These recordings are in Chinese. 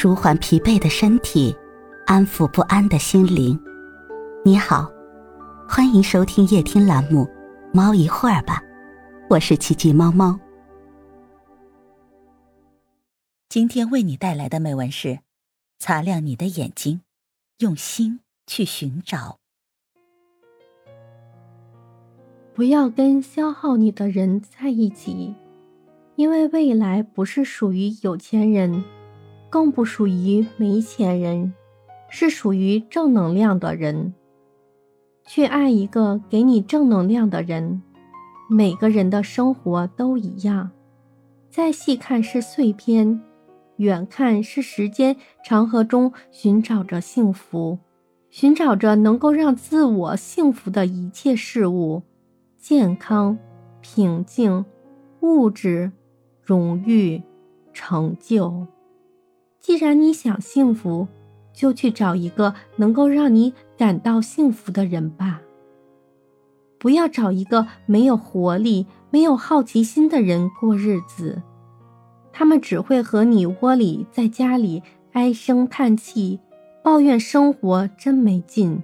舒缓疲惫的身体，安抚不安的心灵。你好，欢迎收听夜听栏目《猫一会儿吧》，我是奇迹猫猫。今天为你带来的美文是：擦亮你的眼睛，用心去寻找。不要跟消耗你的人在一起，因为未来不是属于有钱人。更不属于没钱人，是属于正能量的人。去爱一个给你正能量的人。每个人的生活都一样，再细看是碎片，远看是时间长河中寻找着幸福，寻找着能够让自我幸福的一切事物：健康、平静、物质、荣誉、成就。既然你想幸福，就去找一个能够让你感到幸福的人吧。不要找一个没有活力、没有好奇心的人过日子，他们只会和你窝里在家里唉声叹气，抱怨生活真没劲，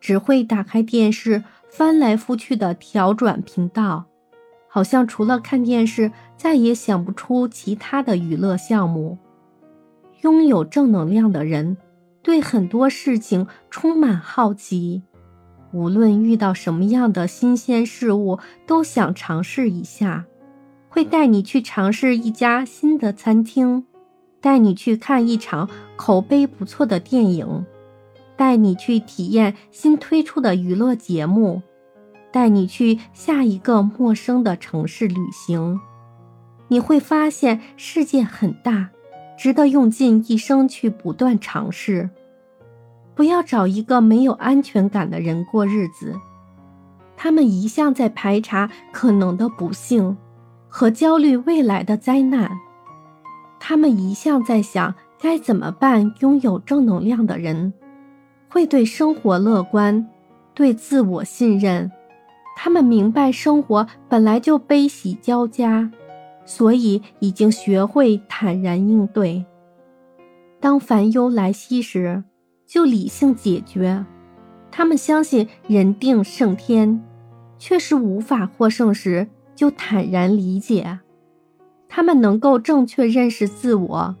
只会打开电视翻来覆去的调转频道，好像除了看电视再也想不出其他的娱乐项目。拥有正能量的人，对很多事情充满好奇，无论遇到什么样的新鲜事物，都想尝试一下。会带你去尝试一家新的餐厅，带你去看一场口碑不错的电影，带你去体验新推出的娱乐节目，带你去下一个陌生的城市旅行。你会发现世界很大。值得用尽一生去不断尝试，不要找一个没有安全感的人过日子。他们一向在排查可能的不幸和焦虑未来的灾难。他们一向在想该怎么办。拥有正能量的人会对生活乐观，对自我信任。他们明白生活本来就悲喜交加。所以，已经学会坦然应对。当烦忧来袭时，就理性解决。他们相信人定胜天，确实无法获胜时，就坦然理解。他们能够正确认识自我，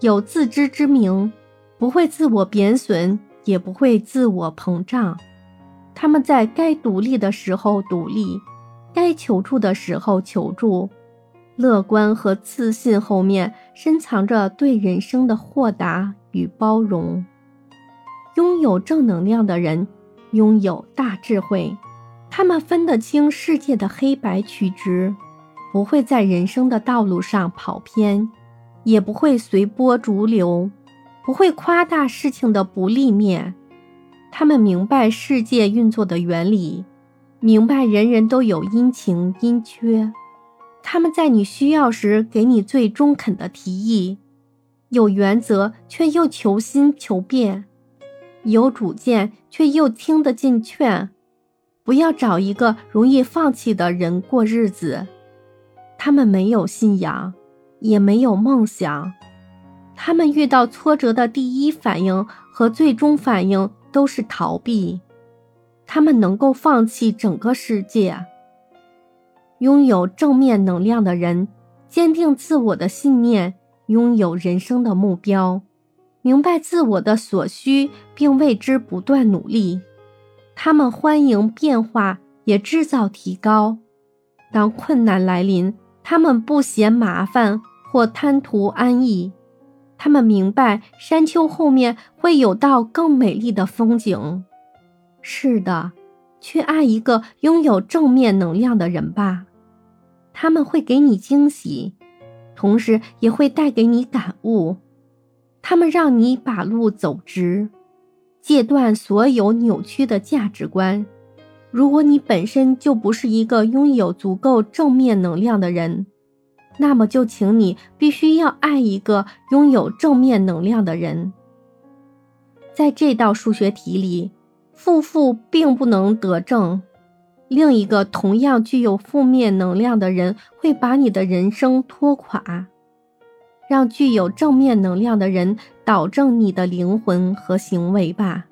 有自知之明，不会自我贬损，也不会自我膨胀。他们在该独立的时候独立，该求助的时候求助。乐观和自信后面深藏着对人生的豁达与包容。拥有正能量的人，拥有大智慧，他们分得清世界的黑白曲直，不会在人生的道路上跑偏，也不会随波逐流，不会夸大事情的不利面。他们明白世界运作的原理，明白人人都有阴晴阴缺。他们在你需要时给你最中肯的提议，有原则却又求新求变，有主见却又听得进劝。不要找一个容易放弃的人过日子。他们没有信仰，也没有梦想。他们遇到挫折的第一反应和最终反应都是逃避。他们能够放弃整个世界。拥有正面能量的人，坚定自我的信念，拥有人生的目标，明白自我的所需，并为之不断努力。他们欢迎变化，也制造提高。当困难来临，他们不嫌麻烦或贪图安逸。他们明白山丘后面会有道更美丽的风景。是的，去爱一个拥有正面能量的人吧。他们会给你惊喜，同时也会带给你感悟。他们让你把路走直，戒断所有扭曲的价值观。如果你本身就不是一个拥有足够正面能量的人，那么就请你必须要爱一个拥有正面能量的人。在这道数学题里，负负并不能得正。另一个同样具有负面能量的人会把你的人生拖垮。让具有正面能量的人导正你的灵魂和行为吧。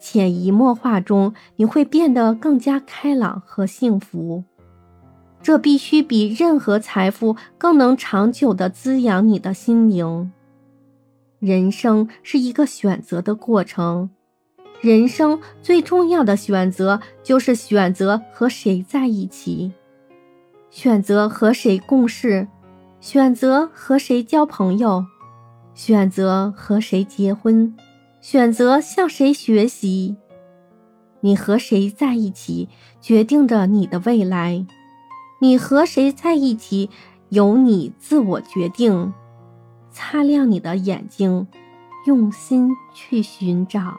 潜移默化中，你会变得更加开朗和幸福。这必须比任何财富更能长久的滋养你的心灵。人生是一个选择的过程，人生最重要的选择就是选择和谁在一起，选择和谁共事，选择和谁交朋友，选择和谁结婚，选择向谁学习。你和谁在一起，决定着你的未来；你和谁在一起，由你自我决定。擦亮你的眼睛，用心去寻找。